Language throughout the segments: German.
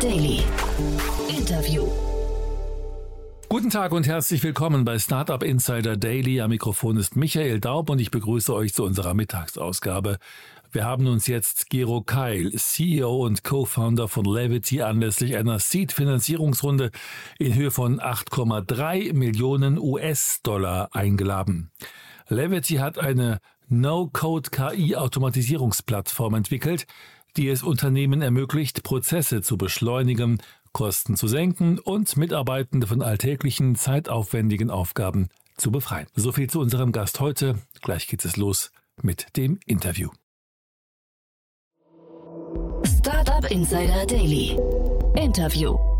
Daily. Interview. Guten Tag und herzlich willkommen bei Startup Insider Daily. Am Mikrofon ist Michael Daub und ich begrüße euch zu unserer Mittagsausgabe. Wir haben uns jetzt Gero Keil, CEO und Co-Founder von Levity, anlässlich einer Seed-Finanzierungsrunde in Höhe von 8,3 Millionen US-Dollar eingeladen. Levity hat eine No-Code-KI-Automatisierungsplattform entwickelt, die es Unternehmen ermöglicht, Prozesse zu beschleunigen, Kosten zu senken und Mitarbeitende von alltäglichen, zeitaufwendigen Aufgaben zu befreien. So viel zu unserem Gast heute. Gleich geht es los mit dem Interview. Startup Insider Daily. Interview.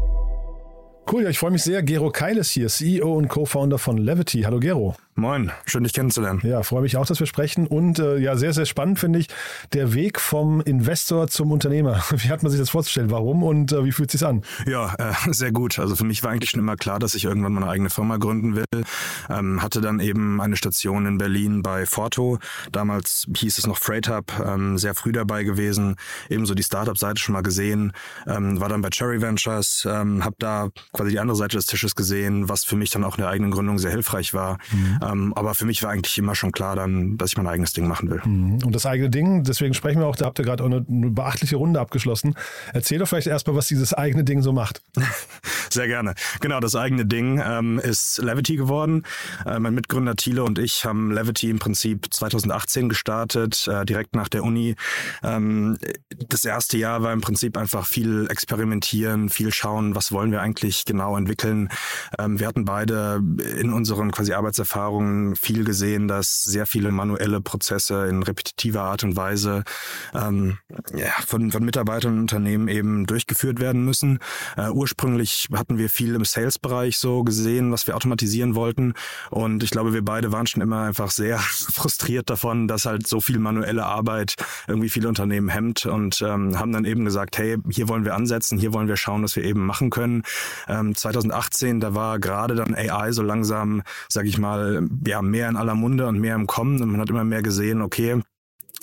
Cool, ja, ich freue mich sehr. Gero Keiles hier, CEO und Co-Founder von Levity. Hallo Gero. Moin, schön dich kennenzulernen. Ja, freue mich auch, dass wir sprechen. Und äh, ja, sehr, sehr spannend finde ich der Weg vom Investor zum Unternehmer. Wie hat man sich das vorzustellen? Warum und äh, wie fühlt es sich an? Ja, äh, sehr gut. Also für mich war eigentlich schon immer klar, dass ich irgendwann meine eigene Firma gründen will. Ähm, hatte dann eben eine Station in Berlin bei Forto. Damals hieß es noch Freight Hub, ähm, sehr früh dabei gewesen. Ebenso die Startup-Seite schon mal gesehen. Ähm, war dann bei Cherry Ventures, ähm, habe da quasi die andere Seite des Tisches gesehen, was für mich dann auch in der eigenen Gründung sehr hilfreich war. Mhm. Ähm, aber für mich war eigentlich immer schon klar dann, dass ich mein eigenes Ding machen will. Mhm. Und das eigene Ding, deswegen sprechen wir auch, da habt ihr gerade eine, eine beachtliche Runde abgeschlossen. Erzähl doch vielleicht erstmal, was dieses eigene Ding so macht. Sehr gerne. Genau, das eigene Ding ähm, ist Levity geworden. Äh, mein Mitgründer Thiele und ich haben Levity im Prinzip 2018 gestartet, äh, direkt nach der Uni. Ähm, das erste Jahr war im Prinzip einfach viel experimentieren, viel schauen, was wollen wir eigentlich genau entwickeln. Ähm, wir hatten beide in unseren quasi Arbeitserfahrungen viel gesehen, dass sehr viele manuelle Prozesse in repetitiver Art und Weise ähm, ja, von, von Mitarbeitern und Unternehmen eben durchgeführt werden müssen. Äh, ursprünglich hatten wir viel im Sales-Bereich so gesehen, was wir automatisieren wollten. Und ich glaube, wir beide waren schon immer einfach sehr frustriert davon, dass halt so viel manuelle Arbeit irgendwie viele Unternehmen hemmt und ähm, haben dann eben gesagt, hey, hier wollen wir ansetzen, hier wollen wir schauen, was wir eben machen können. Ähm, 2018, da war gerade dann AI so langsam, sag ich mal, ja, mehr in aller Munde und mehr im Kommen und man hat immer mehr gesehen, okay,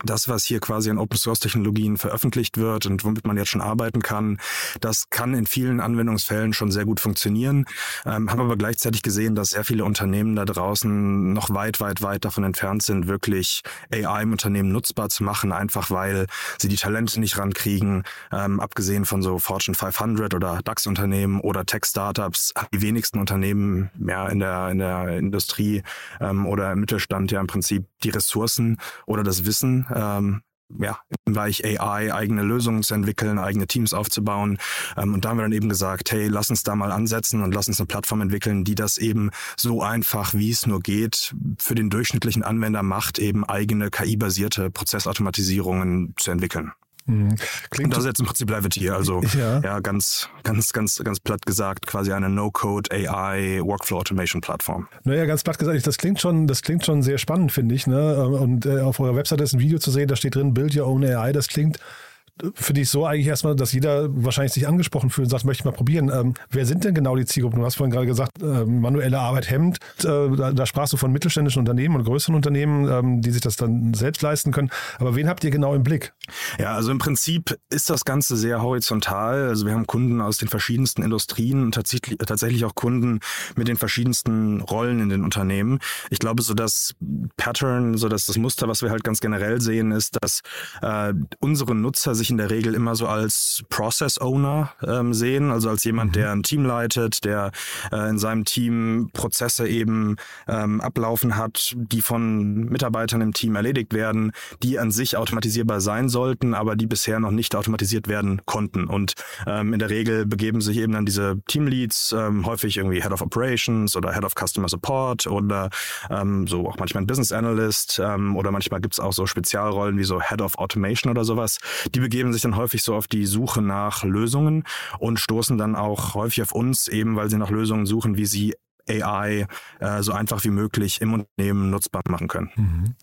das, was hier quasi an Open Source Technologien veröffentlicht wird und womit man jetzt schon arbeiten kann, das kann in vielen Anwendungsfällen schon sehr gut funktionieren. Ähm, haben aber gleichzeitig gesehen, dass sehr viele Unternehmen da draußen noch weit, weit, weit davon entfernt sind, wirklich AI im Unternehmen nutzbar zu machen, einfach weil sie die Talente nicht rankriegen. Ähm, abgesehen von so Fortune 500 oder DAX-Unternehmen oder Tech-Startups, die wenigsten Unternehmen ja in der, in der Industrie ähm, oder im Mittelstand ja im Prinzip die Ressourcen oder das Wissen, ähm, ja, im Bereich AI eigene Lösungen zu entwickeln, eigene Teams aufzubauen. Ähm, und da haben wir dann eben gesagt, hey, lass uns da mal ansetzen und lass uns eine Plattform entwickeln, die das eben so einfach, wie es nur geht, für den durchschnittlichen Anwender macht, eben eigene KI-basierte Prozessautomatisierungen zu entwickeln. Mhm. Klingt und das ist jetzt im Prinzip Levity, also ja. ja, ganz, ganz, ganz, ganz platt gesagt, quasi eine No-Code AI Workflow Automation Plattform. Naja, ganz platt gesagt, das klingt schon, das klingt schon sehr spannend, finde ich. Ne? Und äh, auf eurer Webseite ist ein Video zu sehen, da steht drin, Build Your Own AI. Das klingt finde ich so eigentlich erstmal, dass jeder wahrscheinlich sich angesprochen fühlt und sagt, möchte ich mal probieren. Ähm, wer sind denn genau die Zielgruppen? Du hast vorhin gerade gesagt, äh, manuelle Arbeit hemmt. Äh, da, da, sprachst du von mittelständischen Unternehmen und größeren Unternehmen, ähm, die sich das dann selbst leisten können. Aber wen habt ihr genau im Blick? Ja, also im Prinzip ist das Ganze sehr horizontal. Also wir haben Kunden aus den verschiedensten Industrien und tatsächlich, tatsächlich auch Kunden mit den verschiedensten Rollen in den Unternehmen. Ich glaube, so das Pattern, so dass das Muster, was wir halt ganz generell sehen, ist, dass äh, unsere Nutzer sich sich in der Regel immer so als Process Owner ähm, sehen, also als jemand, mhm. der ein Team leitet, der äh, in seinem Team Prozesse eben ähm, ablaufen hat, die von Mitarbeitern im Team erledigt werden, die an sich automatisierbar sein sollten, aber die bisher noch nicht automatisiert werden konnten. Und ähm, in der Regel begeben sich eben dann diese Teamleads, ähm, häufig irgendwie Head of Operations oder Head of Customer Support oder ähm, so auch manchmal ein Business Analyst ähm, oder manchmal gibt's auch so Spezialrollen wie so Head of Automation oder sowas. Die begeben sich dann häufig so auf die Suche nach Lösungen und stoßen dann auch häufig auf uns, eben weil sie nach Lösungen suchen, wie sie AI äh, so einfach wie möglich im Unternehmen nutzbar machen können. Mhm.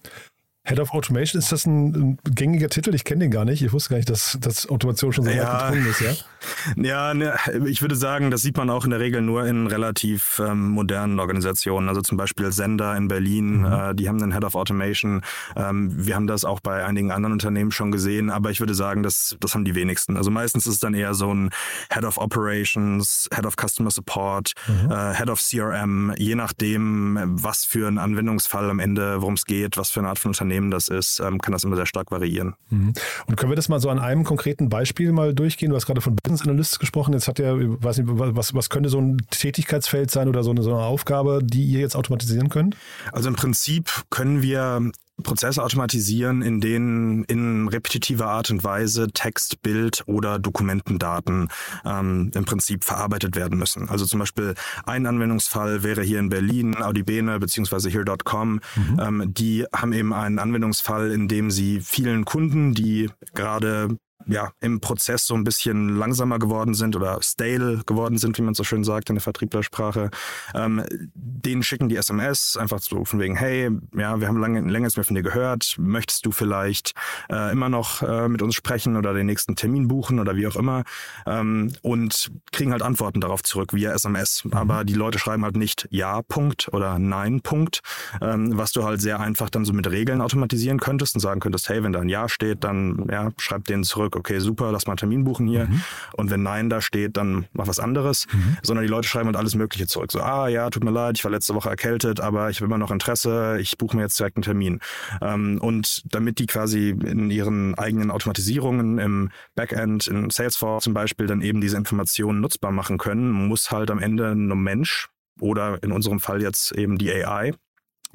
Head of Automation, ist das ein, ein gängiger Titel? Ich kenne den gar nicht. Ich wusste gar nicht, dass, dass Automation schon so ja, weit gedrungen ist, ja? Ja, ne, ich würde sagen, das sieht man auch in der Regel nur in relativ ähm, modernen Organisationen. Also zum Beispiel Sender in Berlin, mhm. äh, die haben einen Head of Automation. Ähm, wir haben das auch bei einigen anderen Unternehmen schon gesehen, aber ich würde sagen, das, das haben die wenigsten. Also meistens ist es dann eher so ein Head of Operations, Head of Customer Support, mhm. äh, Head of CRM, je nachdem, was für ein Anwendungsfall am Ende, worum es geht, was für eine Art von Unternehmen Unternehmen das ist, ähm, kann das immer sehr stark variieren. Mhm. Und können wir das mal so an einem konkreten Beispiel mal durchgehen? Du hast gerade von Business Analysts gesprochen. Jetzt hat er, weiß nicht, was, was könnte so ein Tätigkeitsfeld sein oder so eine, so eine Aufgabe, die ihr jetzt automatisieren könnt? Also im Prinzip können wir Prozesse automatisieren, in denen in repetitiver Art und Weise Text, Bild oder Dokumentendaten ähm, im Prinzip verarbeitet werden müssen. Also zum Beispiel ein Anwendungsfall wäre hier in Berlin Audibene bzw. Here.com. Mhm. Ähm, die haben eben einen Anwendungsfall, in dem sie vielen Kunden, die gerade ja, im Prozess so ein bisschen langsamer geworden sind oder stale geworden sind, wie man so schön sagt in der Vertrieblersprache, ähm, denen schicken die SMS einfach so von wegen, hey, ja, wir haben lange, länger mehr von dir gehört, möchtest du vielleicht äh, immer noch äh, mit uns sprechen oder den nächsten Termin buchen oder wie auch immer ähm, und kriegen halt Antworten darauf zurück via SMS. Mhm. Aber die Leute schreiben halt nicht Ja, Punkt oder Nein, Punkt, ähm, was du halt sehr einfach dann so mit Regeln automatisieren könntest und sagen könntest, hey, wenn da ein Ja steht, dann ja, schreib denen zurück, zurück, okay, super, lass mal einen Termin buchen hier. Mhm. Und wenn Nein da steht, dann mach was anderes. Mhm. Sondern die Leute schreiben halt alles Mögliche zurück. So, ah ja, tut mir leid, ich war letzte Woche erkältet, aber ich habe immer noch Interesse, ich buche mir jetzt direkt einen Termin. Ähm, und damit die quasi in ihren eigenen Automatisierungen im Backend, in Salesforce zum Beispiel, dann eben diese Informationen nutzbar machen können, muss halt am Ende ein Mensch oder in unserem Fall jetzt eben die AI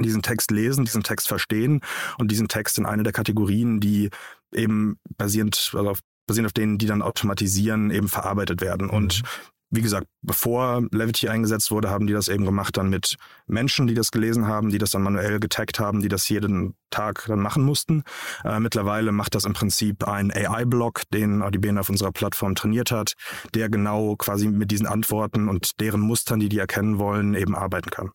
diesen Text lesen, diesen Text verstehen und diesen Text in eine der Kategorien, die eben basierend, also auf, basierend auf denen, die dann automatisieren, eben verarbeitet werden. Und mhm. wie gesagt, bevor Levity eingesetzt wurde, haben die das eben gemacht dann mit Menschen, die das gelesen haben, die das dann manuell getaggt haben, die das jeden Tag dann machen mussten. Äh, mittlerweile macht das im Prinzip ein AI-Block, den AudioBN auf unserer Plattform trainiert hat, der genau quasi mit diesen Antworten und deren Mustern, die die erkennen wollen, eben arbeiten kann.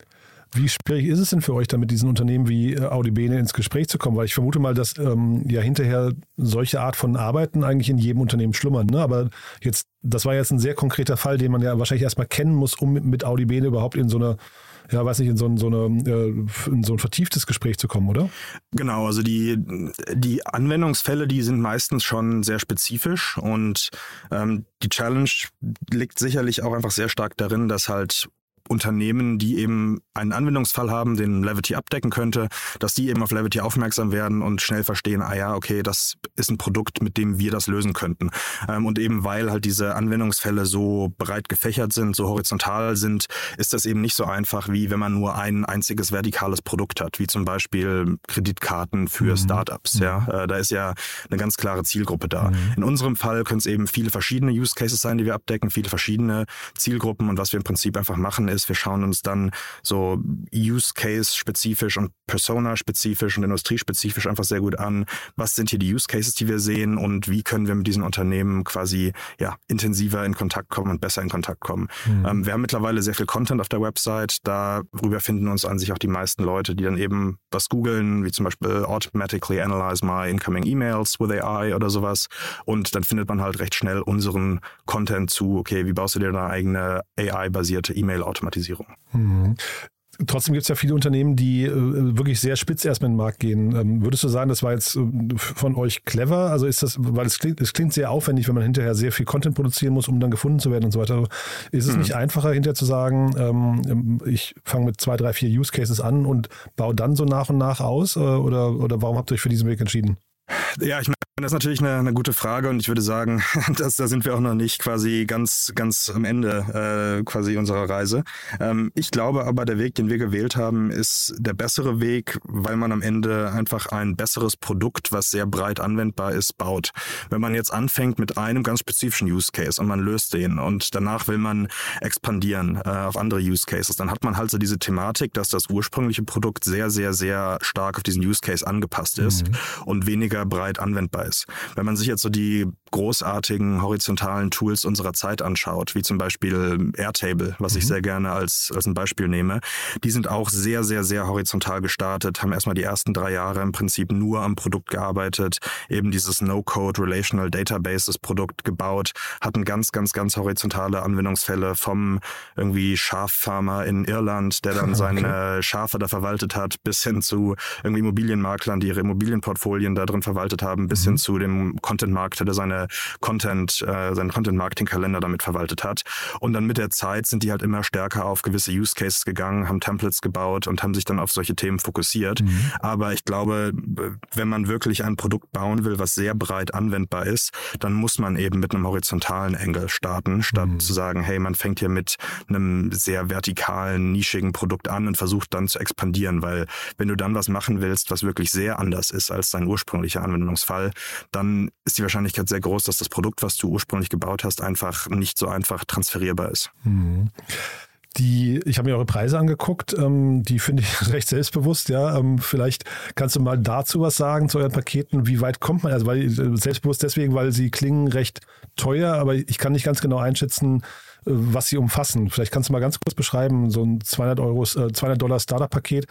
Wie schwierig ist es denn für euch, da mit diesen Unternehmen wie äh, Audi Bene ins Gespräch zu kommen? Weil ich vermute mal, dass ähm, ja hinterher solche Art von Arbeiten eigentlich in jedem Unternehmen schlummern. Ne? Aber jetzt, das war jetzt ein sehr konkreter Fall, den man ja wahrscheinlich erstmal kennen muss, um mit Audi Bene überhaupt in so eine ja, weiß nicht, in so ein, so, eine, äh, in so ein vertieftes Gespräch zu kommen, oder? Genau, also die, die Anwendungsfälle, die sind meistens schon sehr spezifisch und ähm, die Challenge liegt sicherlich auch einfach sehr stark darin, dass halt Unternehmen, die eben einen Anwendungsfall haben, den Levity abdecken könnte, dass die eben auf Levity aufmerksam werden und schnell verstehen, ah ja, okay, das ist ein Produkt, mit dem wir das lösen könnten. Ähm, und eben weil halt diese Anwendungsfälle so breit gefächert sind, so horizontal sind, ist das eben nicht so einfach, wie wenn man nur ein einziges vertikales Produkt hat, wie zum Beispiel Kreditkarten für mhm. Startups. Ja, mhm. äh, da ist ja eine ganz klare Zielgruppe da. Mhm. In unserem Fall können es eben viele verschiedene Use Cases sein, die wir abdecken, viele verschiedene Zielgruppen und was wir im Prinzip einfach machen ist, wir schauen uns dann so Use Case spezifisch und Persona spezifisch und industriespezifisch einfach sehr gut an. Was sind hier die Use Cases, die wir sehen und wie können wir mit diesen Unternehmen quasi ja intensiver in Kontakt kommen und besser in Kontakt kommen. Mhm. Ähm, wir haben mittlerweile sehr viel Content auf der Website. Darüber finden uns an sich auch die meisten Leute, die dann eben was googeln, wie zum Beispiel automatically analyze my incoming emails with AI oder sowas. Und dann findet man halt recht schnell unseren Content zu, okay, wie baust du dir eine eigene AI-basierte E-Mail-Automatisierung Automatisierung. Mhm. Trotzdem gibt es ja viele Unternehmen, die äh, wirklich sehr spitz erstmal in den Markt gehen. Ähm, würdest du sagen, das war jetzt äh, von euch clever? Also ist das, weil es klingt, es klingt sehr aufwendig, wenn man hinterher sehr viel Content produzieren muss, um dann gefunden zu werden und so weiter. Ist es mhm. nicht einfacher, hinterher zu sagen, ähm, ich fange mit zwei, drei, vier Use Cases an und baue dann so nach und nach aus? Äh, oder, oder warum habt ihr euch für diesen Weg entschieden? Ja, ich meine, das ist natürlich eine, eine gute Frage und ich würde sagen, dass, da sind wir auch noch nicht quasi ganz, ganz am Ende äh, quasi unserer Reise. Ähm, ich glaube aber, der Weg, den wir gewählt haben, ist der bessere Weg, weil man am Ende einfach ein besseres Produkt, was sehr breit anwendbar ist, baut. Wenn man jetzt anfängt mit einem ganz spezifischen Use Case und man löst den und danach will man expandieren äh, auf andere Use Cases, dann hat man halt so diese Thematik, dass das ursprüngliche Produkt sehr, sehr, sehr stark auf diesen Use Case angepasst ist mhm. und weniger breit anwendbar ist. Wenn man sich jetzt so die großartigen horizontalen Tools unserer Zeit anschaut, wie zum Beispiel Airtable, was mhm. ich sehr gerne als, als ein Beispiel nehme, die sind auch sehr, sehr, sehr horizontal gestartet, haben erstmal die ersten drei Jahre im Prinzip nur am Produkt gearbeitet, eben dieses No-Code Relational Database, das Produkt gebaut, hatten ganz, ganz, ganz horizontale Anwendungsfälle vom irgendwie Schaffarmer in Irland, der dann seine okay. Schafe da verwaltet hat, bis hin zu irgendwie Immobilienmaklern, die ihre Immobilienportfolien da drin verwaltet haben, bis mhm. hin zu dem Content-Marketer, der seine Content, äh, seinen Content-Marketing-Kalender damit verwaltet hat. Und dann mit der Zeit sind die halt immer stärker auf gewisse Use Cases gegangen, haben Templates gebaut und haben sich dann auf solche Themen fokussiert. Mhm. Aber ich glaube, wenn man wirklich ein Produkt bauen will, was sehr breit anwendbar ist, dann muss man eben mit einem horizontalen Engel starten, statt mhm. zu sagen, hey, man fängt hier mit einem sehr vertikalen, nischigen Produkt an und versucht dann zu expandieren, weil wenn du dann was machen willst, was wirklich sehr anders ist als dein ursprünglicher Anwendungsfall, dann ist die Wahrscheinlichkeit sehr groß, dass das Produkt, was du ursprünglich gebaut hast, einfach nicht so einfach transferierbar ist. Mhm. Die, ich habe mir eure Preise angeguckt, ähm, die finde ich recht selbstbewusst, ja. Ähm, vielleicht kannst du mal dazu was sagen, zu euren Paketen, wie weit kommt man? Also weil äh, selbstbewusst deswegen, weil sie klingen recht teuer, aber ich kann nicht ganz genau einschätzen, äh, was sie umfassen. Vielleicht kannst du mal ganz kurz beschreiben, so ein 200 Euro, äh, 200 Dollar Startup-Paket,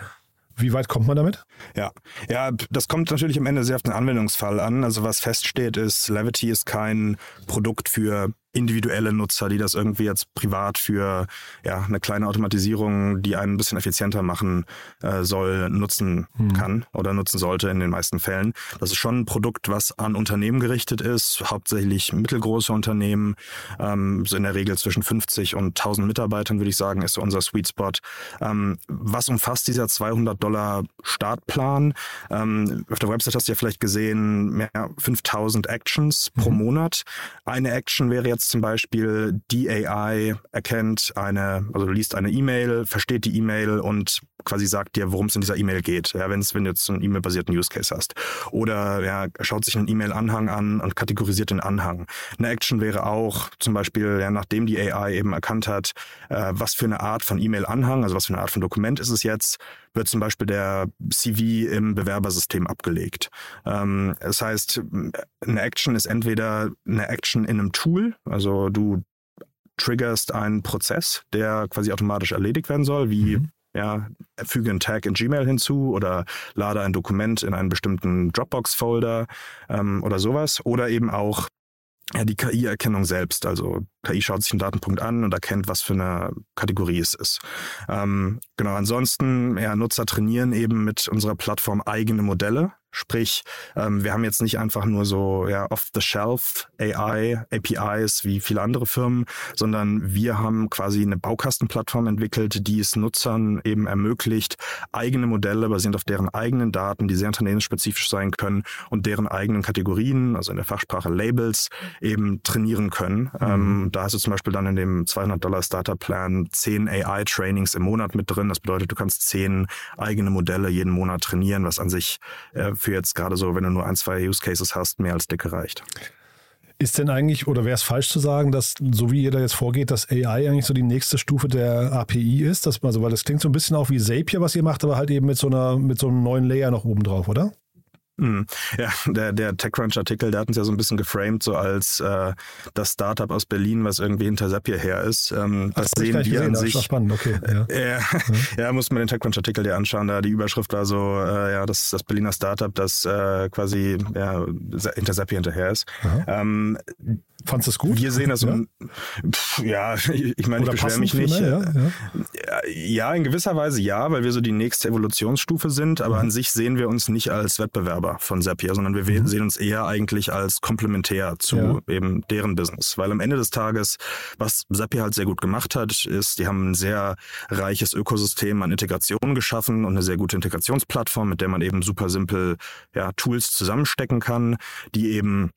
wie weit kommt man damit? Ja, ja, das kommt natürlich am Ende sehr auf den Anwendungsfall an. Also was feststeht ist, Levity ist kein Produkt für individuelle Nutzer, die das irgendwie jetzt privat für ja, eine kleine Automatisierung, die einen ein bisschen effizienter machen äh, soll, nutzen hm. kann oder nutzen sollte in den meisten Fällen. Das ist schon ein Produkt, was an Unternehmen gerichtet ist, hauptsächlich mittelgroße Unternehmen, ähm, so in der Regel zwischen 50 und 1000 Mitarbeitern, würde ich sagen, ist so unser Sweet Spot. Ähm, was umfasst dieser 200 Dollar Startplan? Ähm, auf der Website hast du ja vielleicht gesehen, mehr 5000 Actions mhm. pro Monat. Eine Action wäre jetzt jetzt zum Beispiel die AI erkennt eine, also du liest eine E-Mail, versteht die E-Mail und quasi sagt dir, worum es in dieser E-Mail geht, ja, wenn's, wenn du jetzt einen E-Mail-basierten Use Case hast. Oder ja, schaut sich einen E-Mail-Anhang an und kategorisiert den Anhang. Eine Action wäre auch zum Beispiel, ja, nachdem die AI eben erkannt hat, äh, was für eine Art von E-Mail-Anhang, also was für eine Art von Dokument ist es jetzt, wird zum Beispiel der CV im Bewerbersystem abgelegt. Ähm, das heißt, eine Action ist entweder eine Action in einem Tool, also du triggerst einen Prozess, der quasi automatisch erledigt werden soll, wie mhm. ja, füge einen Tag in Gmail hinzu oder lade ein Dokument in einen bestimmten Dropbox-Folder ähm, oder sowas. Oder eben auch ja, die KI-Erkennung selbst. Also KI schaut sich einen Datenpunkt an und erkennt, was für eine Kategorie es ist. Ähm, genau, ansonsten, ja, Nutzer trainieren eben mit unserer Plattform eigene Modelle. Sprich, ähm, wir haben jetzt nicht einfach nur so ja, off-the-shelf AI, APIs wie viele andere Firmen, sondern wir haben quasi eine Baukastenplattform entwickelt, die es Nutzern eben ermöglicht, eigene Modelle basierend auf deren eigenen Daten, die sehr unternehmensspezifisch sein können und deren eigenen Kategorien, also in der Fachsprache Labels, eben trainieren können. Mhm. Ähm, da hast du zum Beispiel dann in dem 200 Dollar Starter Plan 10 AI-Trainings im Monat mit drin. Das bedeutet, du kannst 10 eigene Modelle jeden Monat trainieren, was an sich äh, für jetzt gerade so, wenn du nur ein, zwei Use Cases hast, mehr als dicke reicht. Ist denn eigentlich, oder wäre es falsch zu sagen, dass so wie ihr da jetzt vorgeht, dass AI eigentlich so die nächste Stufe der API ist? Dass, also, weil das klingt so ein bisschen auch wie Zapier, was ihr macht, aber halt eben mit so einer, mit so einem neuen Layer noch oben drauf, oder? Mhm. Ja, der, der TechCrunch-Artikel, der hat uns ja so ein bisschen geframed, so als äh, das Startup aus Berlin, was irgendwie hinter Zapier her ist. Ähm, das, das sehen wir gesehen, an sich. Das spannend, okay. Ja, ja, ja muss man den TechCrunch-Artikel dir anschauen. Da die Überschrift war so, äh, ja, das, das Berliner Startup, das äh, quasi ja, hinter Zapier hinterher ist. Ähm, Fandest du es gut? Wir sehen das ja, pf, ja ich meine, ich beschwere mich nicht. Ja, ja. ja, in gewisser Weise ja, weil wir so die nächste Evolutionsstufe sind, aber mhm. an sich sehen wir uns nicht als Wettbewerber von Zapier, sondern wir mhm. sehen uns eher eigentlich als komplementär zu ja. eben deren Business. Weil am Ende des Tages, was Zapier halt sehr gut gemacht hat, ist, die haben ein sehr reiches Ökosystem an Integration geschaffen und eine sehr gute Integrationsplattform, mit der man eben super simpel ja, Tools zusammenstecken kann, die eben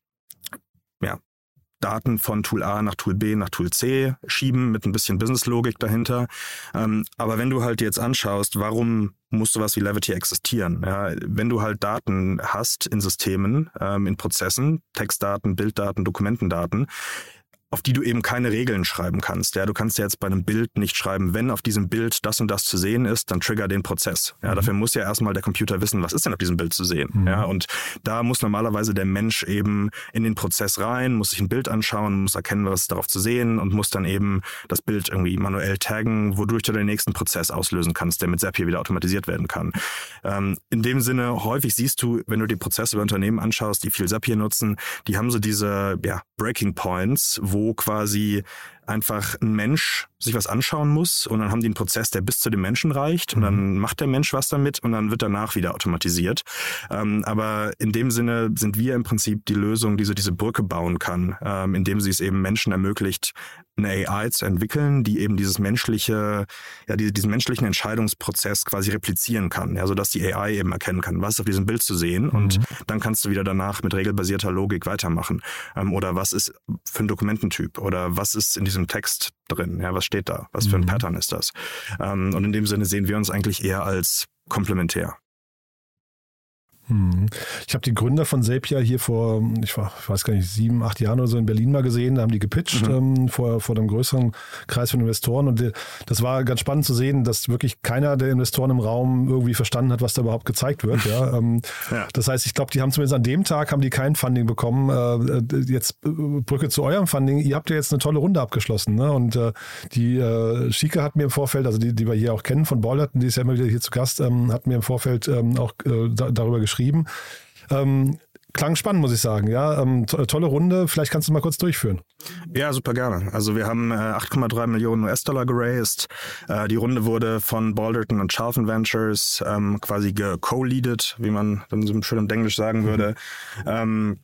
Daten von Tool A nach Tool B nach Tool C schieben mit ein bisschen Businesslogik dahinter. Ähm, aber wenn du halt jetzt anschaust, warum muss sowas wie Levity existieren? Ja, wenn du halt Daten hast in Systemen, ähm, in Prozessen, Textdaten, Bilddaten, Dokumentendaten, auf die du eben keine Regeln schreiben kannst. Ja, du kannst ja jetzt bei einem Bild nicht schreiben, wenn auf diesem Bild das und das zu sehen ist, dann trigger den Prozess. Ja, mhm. dafür muss ja erstmal der Computer wissen, was ist denn auf diesem Bild zu sehen. Mhm. Ja, und da muss normalerweise der Mensch eben in den Prozess rein, muss sich ein Bild anschauen, muss erkennen, was ist darauf zu sehen und muss dann eben das Bild irgendwie manuell taggen, wodurch du den nächsten Prozess auslösen kannst, der mit Zapier wieder automatisiert werden kann. Ähm, in dem Sinne, häufig siehst du, wenn du die Prozesse bei Unternehmen anschaust, die viel Zapier nutzen, die haben so diese ja, Breaking Points, wo quasi einfach ein Mensch sich was anschauen muss und dann haben die einen Prozess, der bis zu dem Menschen reicht und dann mhm. macht der Mensch was damit und dann wird danach wieder automatisiert. Ähm, aber in dem Sinne sind wir im Prinzip die Lösung, die so diese Brücke bauen kann, ähm, indem sie es eben Menschen ermöglicht, eine AI zu entwickeln, die eben dieses menschliche, ja, die, diesen menschlichen Entscheidungsprozess quasi replizieren kann, ja, sodass die AI eben erkennen kann, was ist auf diesem Bild zu sehen mhm. und dann kannst du wieder danach mit regelbasierter Logik weitermachen. Ähm, oder was ist für ein Dokumententyp oder was ist in diesem Text drin, ja, was steht da, was für ein mhm. Pattern ist das. Ähm, und in dem Sinne sehen wir uns eigentlich eher als komplementär. Hm. Ich habe die Gründer von Zapier hier vor, ich, weiß gar nicht, sieben, acht Jahren oder so in Berlin mal gesehen. Da haben die gepitcht mhm. ähm, vor, vor einem größeren Kreis von Investoren. Und das war ganz spannend zu sehen, dass wirklich keiner der Investoren im Raum irgendwie verstanden hat, was da überhaupt gezeigt wird. Ja, ähm, ja. Das heißt, ich glaube, die haben zumindest an dem Tag haben die kein Funding bekommen. Äh, jetzt äh, Brücke zu eurem Funding. Ihr habt ja jetzt eine tolle Runde abgeschlossen. Ne? Und äh, die äh, Schike hat mir im Vorfeld, also die, die wir hier auch kennen von Ballerton, die ist ja immer wieder hier zu Gast, ähm, hat mir im Vorfeld ähm, auch äh, da, darüber geschrieben geschrieben. Ähm, klang spannend, muss ich sagen. Ja, ähm, to tolle Runde. Vielleicht kannst du mal kurz durchführen. Ja, super gerne. Also wir haben äh, 8,3 Millionen US-Dollar geraced. Äh, die Runde wurde von Balderton und Charlton Ventures ähm, quasi co-leaded, wie man dann so schön im Englisch sagen mhm. würde. Ähm,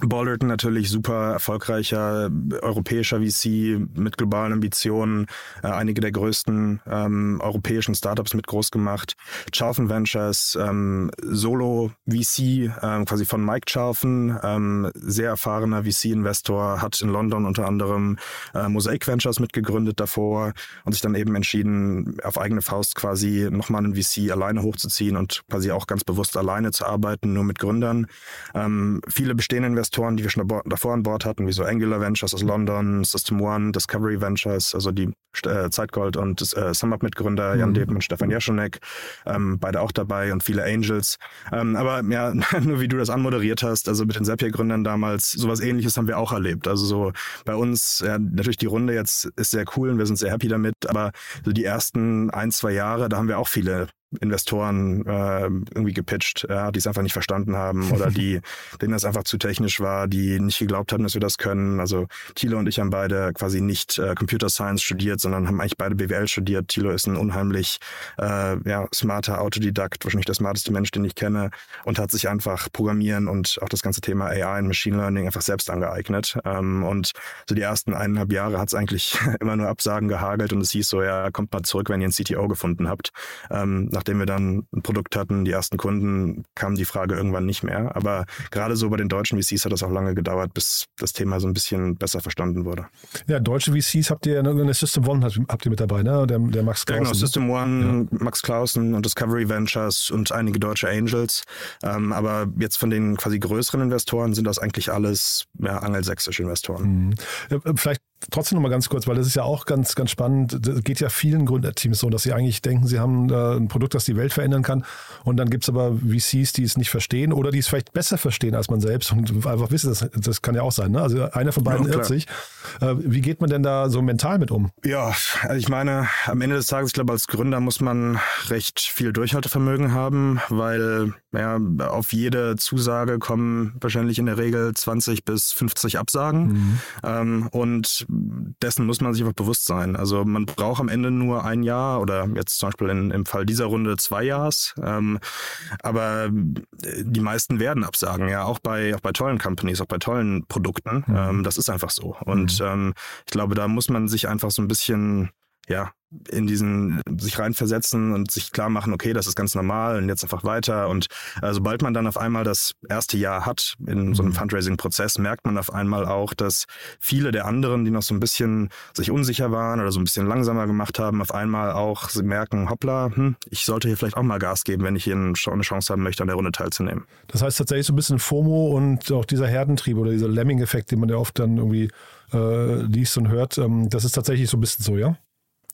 Balderton natürlich super erfolgreicher europäischer VC mit globalen Ambitionen, äh, einige der größten ähm, europäischen Startups mit groß gemacht. Charlton Ventures, ähm, Solo VC, ähm, quasi von Mike Charlton, ähm, sehr erfahrener VC-Investor, hat in London unter anderem äh, Mosaic Ventures mitgegründet davor und sich dann eben entschieden, auf eigene Faust quasi nochmal einen VC alleine hochzuziehen und quasi auch ganz bewusst alleine zu arbeiten, nur mit Gründern. Ähm, viele bestehende Investoren, die wir schon davor an Bord hatten, wie so Angular Ventures aus London, System One, Discovery Ventures, also die äh, Zeitgold und äh, SumUp-Mitgründer Jan mhm. Deben und Stefan Jeschonek, ähm, beide auch dabei und viele Angels. Ähm, aber ja, nur wie du das anmoderiert hast, also mit den Zapier-Gründern damals, sowas ähnliches haben wir auch erlebt. Also so bei uns, ja, natürlich die Runde jetzt ist sehr cool und wir sind sehr happy damit, aber so die ersten ein, zwei Jahre, da haben wir auch viele Investoren äh, irgendwie gepitcht, ja, die es einfach nicht verstanden haben oder die, denen das einfach zu technisch war, die nicht geglaubt haben, dass wir das können. Also Thilo und ich haben beide quasi nicht äh, Computer Science studiert, sondern haben eigentlich beide BWL studiert. Thilo ist ein unheimlich äh, ja, smarter Autodidakt, wahrscheinlich der smarteste Mensch, den ich kenne und hat sich einfach Programmieren und auch das ganze Thema AI und Machine Learning einfach selbst angeeignet. Ähm, und so die ersten eineinhalb Jahre hat es eigentlich immer nur Absagen gehagelt und es hieß so, ja, kommt mal zurück, wenn ihr einen CTO gefunden habt. Ähm, nachdem wir dann ein Produkt hatten, die ersten Kunden, kam die Frage irgendwann nicht mehr. Aber gerade so bei den deutschen VCs hat das auch lange gedauert, bis das Thema so ein bisschen besser verstanden wurde. Ja, deutsche VCs habt ihr, eine System One habt ihr mit dabei, ne? Der, der Max Clausen. Ja, genau, System One, ja. Max Clausen und Discovery Ventures und einige deutsche Angels. Ähm, aber jetzt von den quasi größeren Investoren sind das eigentlich alles ja, angelsächsische Investoren. Mhm. Vielleicht trotzdem noch mal ganz kurz, weil das ist ja auch ganz, ganz spannend. Das geht ja vielen Gründerteams so, dass sie eigentlich denken, sie haben äh, ein Produkt, das die Welt verändern kann. Und dann gibt es aber VCs, die es nicht verstehen oder die es vielleicht besser verstehen als man selbst und einfach wissen, das, das kann ja auch sein. Ne? Also einer von beiden ja, irrt sich. Äh, wie geht man denn da so mental mit um? Ja, also ich meine, am Ende des Tages, ich glaube, als Gründer muss man recht viel Durchhaltevermögen haben, weil ja, auf jede Zusage kommen wahrscheinlich in der Regel 20 bis 50 Absagen. Mhm. Ähm, und dessen muss man sich einfach bewusst sein. Also man braucht am Ende nur ein Jahr oder jetzt zum Beispiel in, im Fall dieser Runde zwei Jahres. Ähm, aber die meisten werden absagen, ja, auch bei, auch bei tollen Companies, auch bei tollen Produkten. Mhm. Ähm, das ist einfach so. Und mhm. ähm, ich glaube, da muss man sich einfach so ein bisschen ja, in diesen sich reinversetzen und sich klar machen, okay, das ist ganz normal und jetzt einfach weiter. Und äh, sobald man dann auf einmal das erste Jahr hat in so einem mhm. Fundraising-Prozess, merkt man auf einmal auch, dass viele der anderen, die noch so ein bisschen sich unsicher waren oder so ein bisschen langsamer gemacht haben, auf einmal auch merken, hoppla, hm, ich sollte hier vielleicht auch mal Gas geben, wenn ich hier eine Chance haben möchte, an der Runde teilzunehmen. Das heißt tatsächlich so ein bisschen FOMO und auch dieser Herdentrieb oder dieser Lemming-Effekt, den man ja oft dann irgendwie äh, liest und hört, ähm, das ist tatsächlich so ein bisschen so, ja?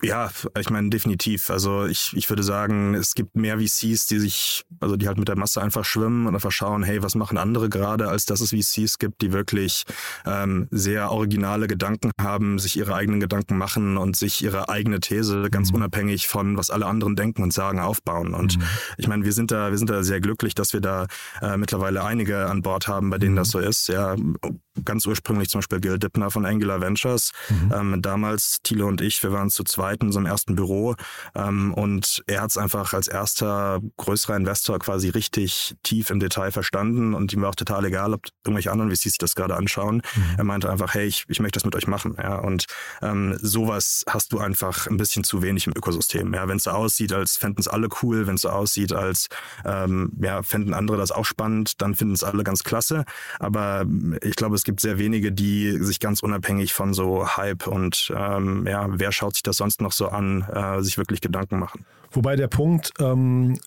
Ja, ich meine, definitiv. Also ich, ich würde sagen, es gibt mehr VCs, die sich, also die halt mit der Masse einfach schwimmen und einfach schauen, hey, was machen andere gerade, als dass es VCs gibt, die wirklich ähm, sehr originale Gedanken haben, sich ihre eigenen Gedanken machen und sich ihre eigene These ganz mhm. unabhängig von was alle anderen denken und sagen aufbauen. Und mhm. ich meine, wir sind da, wir sind da sehr glücklich, dass wir da äh, mittlerweile einige an Bord haben, bei denen mhm. das so ist. Ja, ganz ursprünglich zum Beispiel Gil Dippner von Angular Ventures. Mhm. Ähm, damals Thilo und ich, wir waren zu zweit in unserem ersten Büro ähm, und er hat es einfach als erster größerer Investor quasi richtig tief im Detail verstanden und ihm war auch total egal, ob irgendwelche anderen VCs sich das gerade anschauen. Mhm. Er meinte einfach, hey, ich, ich möchte das mit euch machen. Ja, und ähm, sowas hast du einfach ein bisschen zu wenig im Ökosystem. Ja, wenn es so aussieht, als fänden es alle cool, wenn es so aussieht, als ähm, ja, fänden andere das auch spannend, dann finden es alle ganz klasse. Aber ich glaube, es gibt sehr wenige, die sich ganz unabhängig von so Hype und ähm, ja, wer schaut sich das sonst noch so an, äh, sich wirklich Gedanken machen. Wobei der Punkt, ähm,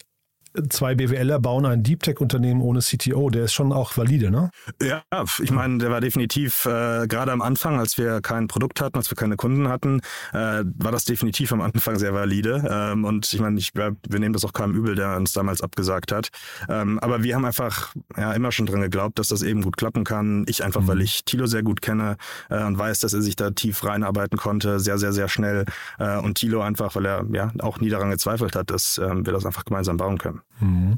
zwei BWLer bauen ein Deep Tech-Unternehmen ohne CTO, der ist schon auch valide, ne? Ja, ich meine, der war definitiv, äh, gerade am Anfang, als wir kein Produkt hatten, als wir keine Kunden hatten, äh, war das definitiv am Anfang sehr valide. Ähm, und ich meine, ich, wir nehmen das auch keinem übel, der uns damals abgesagt hat. Ähm, aber wir haben einfach ja, immer schon dran geglaubt, dass das eben gut klappen kann. Ich einfach, mhm. weil ich Tilo sehr gut kenne äh, und weiß, dass er sich da tief reinarbeiten konnte, sehr, sehr, sehr schnell. Äh, und Tilo einfach, weil er ja auch nie daran gezweifelt hat, dass ähm, wir das einfach gemeinsam bauen können. Mhm.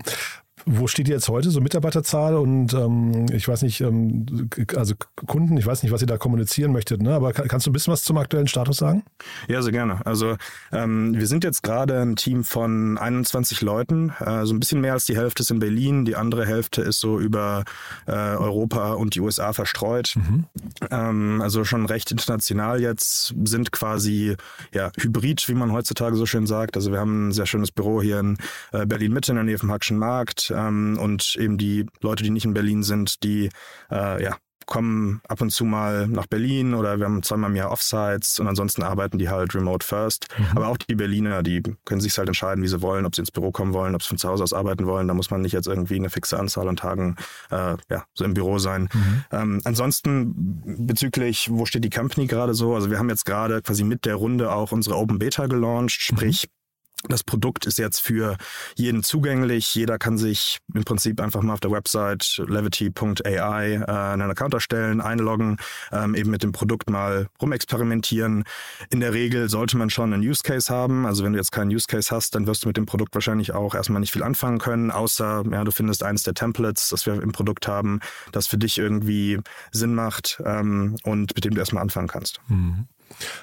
Wo steht ihr jetzt heute, so Mitarbeiterzahl und ähm, ich weiß nicht, ähm, also Kunden, ich weiß nicht, was ihr da kommunizieren möchtet, ne? aber kann, kannst du ein bisschen was zum aktuellen Status sagen? Ja, sehr gerne. Also ähm, wir sind jetzt gerade ein Team von 21 Leuten, äh, so ein bisschen mehr als die Hälfte ist in Berlin, die andere Hälfte ist so über äh, Europa und die USA verstreut. Mhm. Ähm, also schon recht international jetzt, sind quasi ja, hybrid, wie man heutzutage so schön sagt. Also wir haben ein sehr schönes Büro hier in äh, Berlin-Mitte in der Nähe vom Hackschen Markt ähm, und eben die Leute, die nicht in Berlin sind, die äh, ja, kommen ab und zu mal nach Berlin oder wir haben zweimal im Jahr Offsites und ansonsten arbeiten die halt remote first. Mhm. Aber auch die Berliner, die können sich halt entscheiden, wie sie wollen, ob sie ins Büro kommen wollen, ob sie von zu Hause aus arbeiten wollen. Da muss man nicht jetzt irgendwie eine fixe Anzahl an Tagen äh, ja, so im Büro sein. Mhm. Ähm, ansonsten bezüglich, wo steht die Company gerade so? Also wir haben jetzt gerade quasi mit der Runde auch unsere Open Beta gelauncht, sprich mhm das Produkt ist jetzt für jeden zugänglich. Jeder kann sich im Prinzip einfach mal auf der Website levity.ai äh, einen Account erstellen, einloggen, ähm, eben mit dem Produkt mal rumexperimentieren. In der Regel sollte man schon einen Use Case haben. Also wenn du jetzt keinen Use Case hast, dann wirst du mit dem Produkt wahrscheinlich auch erstmal nicht viel anfangen können, außer ja, du findest eines der Templates, das wir im Produkt haben, das für dich irgendwie Sinn macht ähm, und mit dem du erstmal anfangen kannst. Mhm.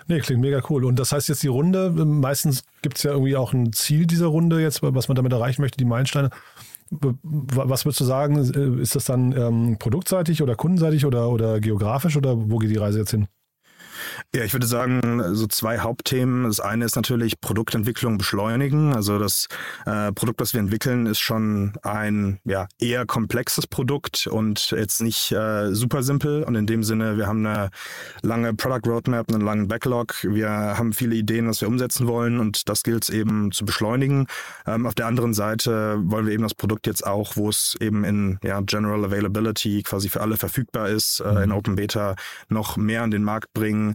Nee, klingt mega cool. Und das heißt jetzt die Runde, meistens gibt es ja irgendwie auch ein Ziel dieser Runde jetzt, was man damit erreichen möchte, die Meilensteine. Was würdest du sagen, ist das dann ähm, produktseitig oder kundenseitig oder, oder geografisch oder wo geht die Reise jetzt hin? Ja, ich würde sagen, so zwei Hauptthemen. Das eine ist natürlich Produktentwicklung beschleunigen. Also das äh, Produkt, das wir entwickeln, ist schon ein ja, eher komplexes Produkt und jetzt nicht äh, super simpel. Und in dem Sinne, wir haben eine lange Product Roadmap, einen langen Backlog. Wir haben viele Ideen, was wir umsetzen wollen und das gilt es eben zu beschleunigen. Ähm, auf der anderen Seite wollen wir eben das Produkt jetzt auch, wo es eben in ja, General Availability quasi für alle verfügbar ist, äh, in mhm. Open Beta noch mehr an den Markt bringen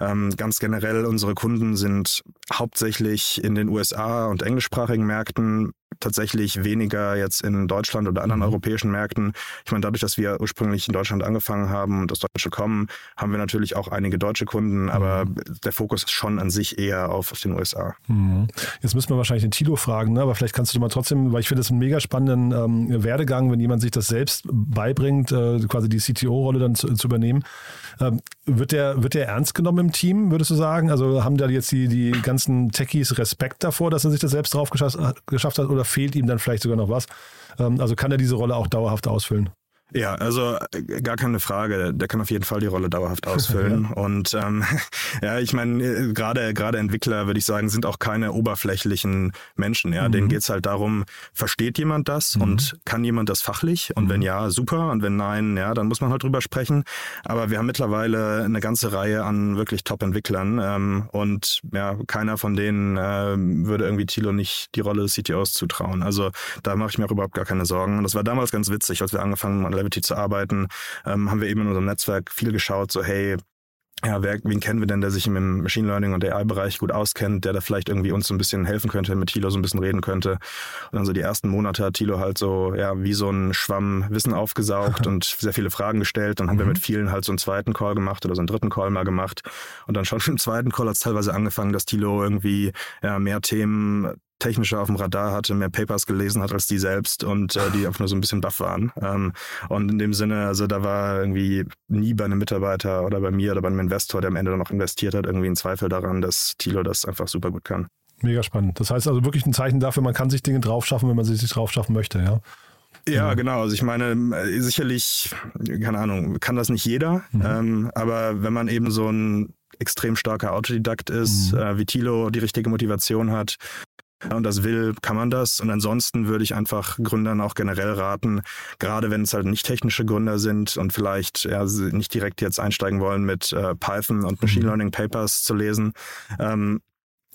ähm, ganz generell, unsere Kunden sind hauptsächlich in den USA und englischsprachigen Märkten tatsächlich weniger jetzt in Deutschland oder anderen mhm. europäischen Märkten. Ich meine, dadurch, dass wir ursprünglich in Deutschland angefangen haben und das Deutsche kommen, haben wir natürlich auch einige deutsche Kunden, aber mhm. der Fokus ist schon an sich eher auf, auf den USA. Mhm. Jetzt müssen wir wahrscheinlich den Tilo fragen, ne? aber vielleicht kannst du mal trotzdem, weil ich finde das einen mega spannenden ähm, Werdegang, wenn jemand sich das selbst beibringt, äh, quasi die CTO-Rolle dann zu, zu übernehmen. Ähm, wird, der, wird der ernst genommen im Team, würdest du sagen? Also haben da jetzt die, die ganzen Techies Respekt davor, dass er sich das selbst drauf geschafft, geschafft hat oder fehlt ihm dann vielleicht sogar noch was? Ähm, also kann er diese Rolle auch dauerhaft ausfüllen? Ja, also äh, gar keine Frage. Der kann auf jeden Fall die Rolle dauerhaft ausfüllen. ja. Und ähm, ja, ich meine, äh, gerade gerade Entwickler, würde ich sagen, sind auch keine oberflächlichen Menschen. Ja, mhm. denen geht's halt darum, versteht jemand das mhm. und kann jemand das fachlich? Und mhm. wenn ja, super. Und wenn nein, ja, dann muss man halt drüber sprechen. Aber wir haben mittlerweile eine ganze Reihe an wirklich Top-Entwicklern. Ähm, und ja, keiner von denen äh, würde irgendwie Thilo nicht die Rolle des CTOs zutrauen. Also da mache ich mir auch überhaupt gar keine Sorgen. Und das war damals ganz witzig, als wir angefangen haben, Levity zu arbeiten, ähm, haben wir eben in unserem Netzwerk viel geschaut, so hey, ja, wer, wen kennen wir denn, der sich im Machine Learning und AI-Bereich gut auskennt, der da vielleicht irgendwie uns so ein bisschen helfen könnte, mit Thilo so ein bisschen reden könnte. Und dann so die ersten Monate hat Thilo halt so, ja, wie so ein Schwamm Wissen aufgesaugt und sehr viele Fragen gestellt. Dann haben mhm. wir mit vielen halt so einen zweiten Call gemacht oder so einen dritten Call mal gemacht. Und dann schon im zweiten Call hat es teilweise angefangen, dass Thilo irgendwie ja, mehr Themen technischer auf dem Radar hatte, mehr Papers gelesen hat als die selbst und äh, die einfach nur so ein bisschen baff waren. Ähm, und in dem Sinne, also da war irgendwie nie bei einem Mitarbeiter oder bei mir oder bei einem Investor, der am Ende noch investiert hat, irgendwie ein Zweifel daran, dass Thilo das einfach super gut kann. Mega spannend. Das heißt also wirklich ein Zeichen dafür, man kann sich Dinge drauf schaffen, wenn man sie sich drauf schaffen möchte, ja. Ja, genau. Also ich meine, äh, sicherlich, keine Ahnung, kann das nicht jeder. Mhm. Ähm, aber wenn man eben so ein extrem starker Autodidakt ist, mhm. äh, wie Thilo die richtige Motivation hat, und das will, kann man das. Und ansonsten würde ich einfach Gründern auch generell raten, gerade wenn es halt nicht technische Gründer sind und vielleicht ja, nicht direkt jetzt einsteigen wollen mit äh, Python und Machine mhm. Learning Papers zu lesen, ähm,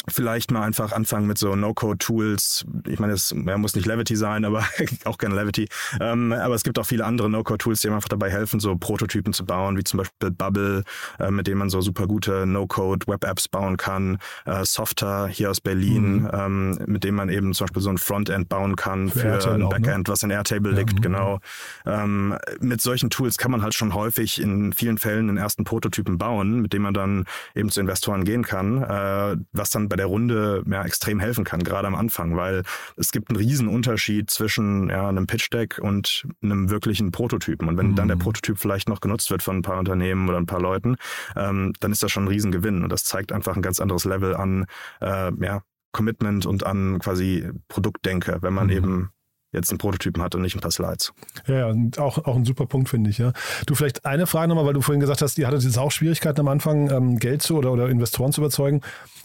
vielleicht mal einfach anfangen mit so No-Code-Tools. Ich meine, es ja, muss nicht Levity sein, aber auch gerne Levity. Ähm, aber es gibt auch viele andere No-Code-Tools, die einfach dabei helfen, so Prototypen zu bauen, wie zum Beispiel Bubble, äh, mit dem man so super gute No-Code-Web-Apps bauen kann. Äh, Softer hier aus Berlin, mhm. ähm, mit dem man eben zum Beispiel so ein Frontend bauen kann für, für ein ne? Backend, ne? was in Airtable ja, liegt, mhm. genau. Ähm, mit solchen Tools kann man halt schon häufig in vielen Fällen den ersten Prototypen bauen, mit dem man dann eben zu Investoren gehen kann, äh, was dann bei der Runde ja, extrem helfen kann, gerade am Anfang, weil es gibt einen riesen Unterschied zwischen ja, einem Pitch-Deck und einem wirklichen Prototypen. Und wenn mhm. dann der mhm. Prototyp vielleicht noch genutzt wird von ein paar Unternehmen oder ein paar Leuten, ähm, dann ist das schon ein Riesengewinn. Und das zeigt einfach ein ganz anderes Level an äh, ja, Commitment und an quasi Produktdenke, wenn man mhm. eben jetzt einen Prototypen hat und nicht ein paar Slides. Ja, auch, auch ein super Punkt, finde ich. Ja. Du, vielleicht eine Frage nochmal, weil du vorhin gesagt hast, ihr hattet jetzt auch Schwierigkeiten am Anfang, ähm, Geld zu oder, oder Investoren zu überzeugen.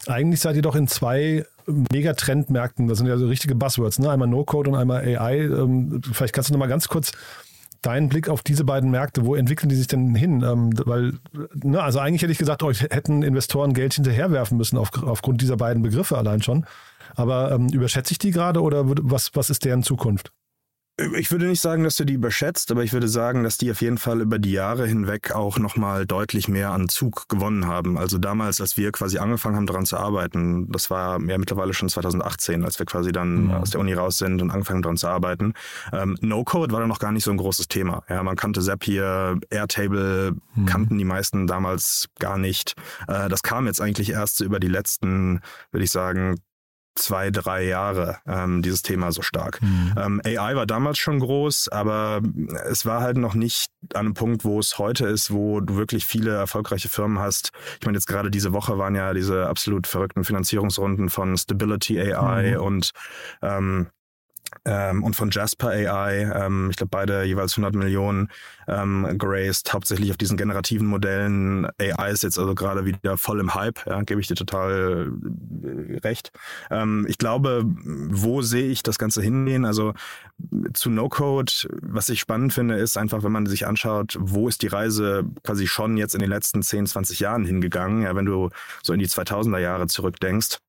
Eigentlich seid ihr doch in zwei Megatrendmärkten, das sind ja so richtige Buzzwords, ne? einmal No-Code und einmal AI. Ähm, vielleicht kannst du nochmal ganz kurz deinen Blick auf diese beiden Märkte, wo entwickeln die sich denn hin? Ähm, weil, ne, also eigentlich hätte ich gesagt, euch hätten Investoren Geld hinterherwerfen müssen auf, aufgrund dieser beiden Begriffe allein schon. Aber ähm, überschätze ich die gerade oder was, was ist deren Zukunft? Ich würde nicht sagen, dass du die überschätzt, aber ich würde sagen, dass die auf jeden Fall über die Jahre hinweg auch nochmal deutlich mehr an Zug gewonnen haben. Also damals, als wir quasi angefangen haben, daran zu arbeiten, das war ja mittlerweile schon 2018, als wir quasi dann mhm. aus der Uni raus sind und angefangen daran zu arbeiten. Ähm, No-Code war da noch gar nicht so ein großes Thema. Ja, man kannte Zapier, Airtable, mhm. kannten die meisten damals gar nicht. Äh, das kam jetzt eigentlich erst so über die letzten, würde ich sagen, zwei, drei Jahre ähm, dieses Thema so stark. Mhm. Ähm, AI war damals schon groß, aber es war halt noch nicht an einem Punkt, wo es heute ist, wo du wirklich viele erfolgreiche Firmen hast. Ich meine, jetzt gerade diese Woche waren ja diese absolut verrückten Finanzierungsrunden von Stability AI mhm. und ähm, ähm, und von Jasper AI, ähm, ich glaube beide jeweils 100 Millionen ähm, geraced, hauptsächlich auf diesen generativen Modellen. AI ist jetzt also gerade wieder voll im Hype, ja, gebe ich dir total äh, recht. Ähm, ich glaube, wo sehe ich das Ganze hingehen? Also zu No-Code, was ich spannend finde, ist einfach, wenn man sich anschaut, wo ist die Reise quasi schon jetzt in den letzten 10, 20 Jahren hingegangen, ja, wenn du so in die 2000er Jahre zurückdenkst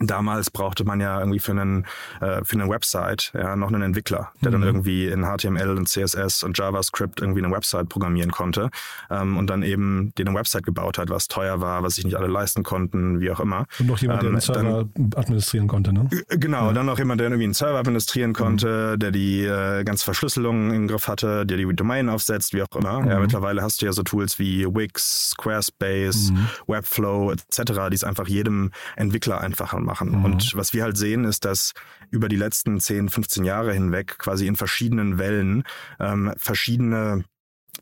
Damals brauchte man ja irgendwie für einen äh, für eine Website ja noch einen Entwickler, der mhm. dann irgendwie in HTML und CSS und JavaScript irgendwie eine Website programmieren konnte ähm, und dann eben die eine Website gebaut hat, was teuer war, was sich nicht alle leisten konnten, wie auch immer. Und noch jemand, der ähm, den Server dann, administrieren konnte, ne? Genau, ja. dann noch jemand, der irgendwie einen Server administrieren konnte, mhm. der die äh, ganze Verschlüsselung im Griff hatte, der die Domain aufsetzt, wie auch immer. Mhm. Ja, mittlerweile hast du ja so Tools wie Wix, Squarespace, mhm. Webflow etc., die es einfach jedem Entwickler einfacher machen. Mhm. Und was wir halt sehen, ist, dass über die letzten 10, 15 Jahre hinweg quasi in verschiedenen Wellen ähm, verschiedene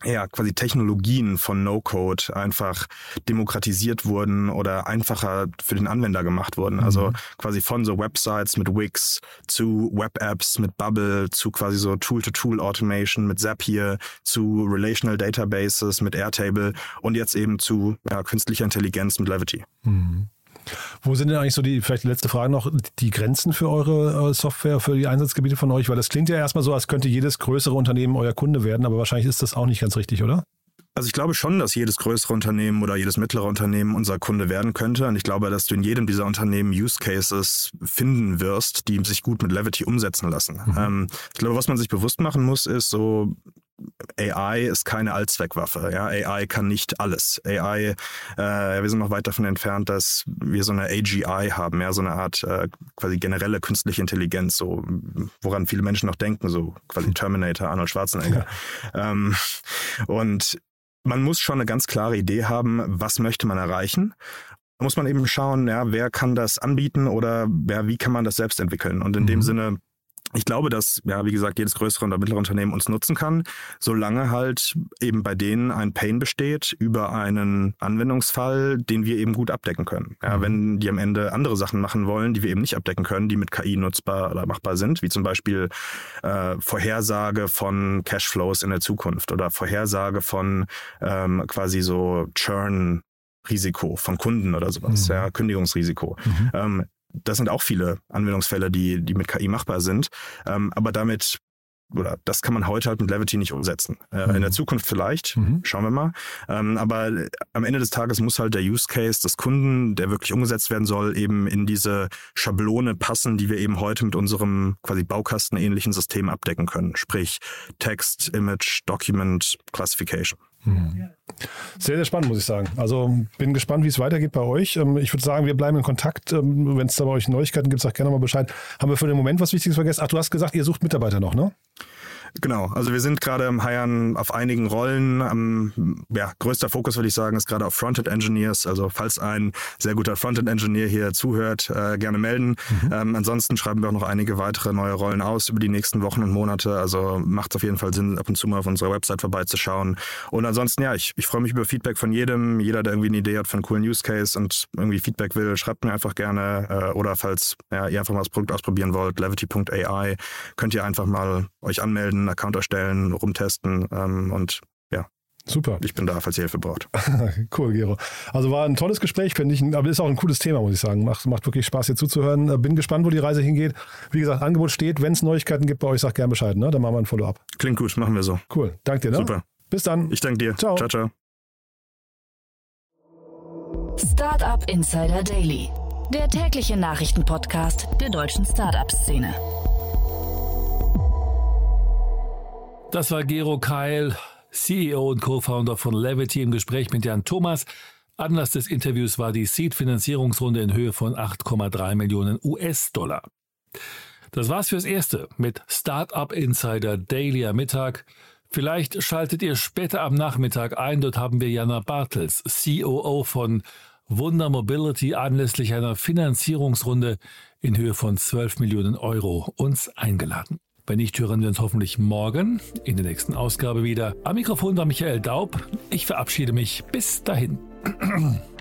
ja, quasi Technologien von No-Code einfach demokratisiert wurden oder einfacher für den Anwender gemacht wurden. Also mhm. quasi von so Websites mit Wix zu Web-Apps mit Bubble zu quasi so Tool-to-Tool-Automation mit Zapier zu Relational Databases mit Airtable und jetzt eben zu ja, künstlicher Intelligenz mit Levity. Mhm. Wo sind denn eigentlich so die, vielleicht die letzte Frage noch, die Grenzen für eure Software, für die Einsatzgebiete von euch? Weil das klingt ja erstmal so, als könnte jedes größere Unternehmen euer Kunde werden, aber wahrscheinlich ist das auch nicht ganz richtig, oder? Also ich glaube schon, dass jedes größere Unternehmen oder jedes mittlere Unternehmen unser Kunde werden könnte. Und ich glaube, dass du in jedem dieser Unternehmen Use Cases finden wirst, die sich gut mit Levity umsetzen lassen. Mhm. Ähm, ich glaube, was man sich bewusst machen muss, ist so, AI ist keine Allzweckwaffe. Ja? AI kann nicht alles. AI, äh, wir sind noch weit davon entfernt, dass wir so eine AGI haben, ja, so eine Art äh, quasi generelle künstliche Intelligenz, so woran viele Menschen noch denken, so quasi Terminator, Arnold Schwarzenegger. Ja. Ähm, und man muss schon eine ganz klare Idee haben, was möchte man erreichen Da muss man eben schauen, ja, wer kann das anbieten oder ja, wie kann man das selbst entwickeln. Und in mhm. dem Sinne ich glaube, dass, ja, wie gesagt, jedes größere oder mittlere Unternehmen uns nutzen kann, solange halt eben bei denen ein Pain besteht über einen Anwendungsfall, den wir eben gut abdecken können. Ja, mhm. Wenn die am Ende andere Sachen machen wollen, die wir eben nicht abdecken können, die mit KI nutzbar oder machbar sind, wie zum Beispiel äh, Vorhersage von Cashflows in der Zukunft oder Vorhersage von ähm, quasi so Churn Risiko von Kunden oder sowas, mhm. ja, Kündigungsrisiko. Mhm. Ähm, das sind auch viele Anwendungsfälle, die, die mit KI machbar sind. Ähm, aber damit oder das kann man heute halt mit Levity nicht umsetzen. Äh, mhm. In der Zukunft vielleicht, mhm. schauen wir mal. Ähm, aber am Ende des Tages muss halt der Use Case des Kunden, der wirklich umgesetzt werden soll, eben in diese Schablone passen, die wir eben heute mit unserem quasi Baukastenähnlichen System abdecken können. Sprich Text, Image, Document, Classification. Mhm. Sehr, sehr spannend, muss ich sagen. Also bin gespannt, wie es weitergeht bei euch. Ähm, ich würde sagen, wir bleiben in Kontakt. Ähm, Wenn es da bei euch Neuigkeiten gibt, sag gerne mal Bescheid. Haben wir für den Moment was Wichtiges vergessen? Ach, du hast gesagt, ihr sucht Mitarbeiter noch, ne? Genau, also wir sind gerade im Hiren auf einigen Rollen. Ähm, ja, größter Fokus würde ich sagen, ist gerade auf Frontend Engineers. Also falls ein sehr guter Frontend Engineer hier zuhört, äh, gerne melden. Mhm. Ähm, ansonsten schreiben wir auch noch einige weitere neue Rollen aus über die nächsten Wochen und Monate. Also macht es auf jeden Fall Sinn, ab und zu mal auf unserer Website vorbeizuschauen. Und ansonsten, ja, ich, ich freue mich über Feedback von jedem. Jeder, der irgendwie eine Idee hat für einen coolen Use Case und irgendwie Feedback will, schreibt mir einfach gerne. Äh, oder falls ja, ihr einfach mal das Produkt ausprobieren wollt, levity.ai, könnt ihr einfach mal euch anmelden einen Account erstellen, rumtesten ähm, und ja. Super. Ich bin da, falls ihr Hilfe braucht. cool, Gero. Also war ein tolles Gespräch, finde ich. Aber ist auch ein cooles Thema, muss ich sagen. Macht, macht wirklich Spaß, hier zuzuhören. Äh, bin gespannt, wo die Reise hingeht. Wie gesagt, Angebot steht. Wenn es Neuigkeiten gibt bei euch, sagt gerne Bescheid. Ne? Dann machen wir ein Follow-up. Klingt gut, machen wir so. Cool. Danke dir. Ne? Super. Bis dann. Ich danke dir. Ciao. Ciao, ciao. Startup Insider Daily. Der tägliche Nachrichtenpodcast der deutschen Startup-Szene. Das war Gero Keil, CEO und Co-Founder von Levity im Gespräch mit Jan Thomas. Anlass des Interviews war die Seed-Finanzierungsrunde in Höhe von 8,3 Millionen US-Dollar. Das war's fürs Erste mit Startup Insider Daily am Mittag. Vielleicht schaltet ihr später am Nachmittag ein. Dort haben wir Jana Bartels, COO von Wunder Mobility, anlässlich einer Finanzierungsrunde in Höhe von 12 Millionen Euro uns eingeladen. Wenn nicht, hören wir uns hoffentlich morgen in der nächsten Ausgabe wieder. Am Mikrofon war Michael Daub. Ich verabschiede mich. Bis dahin.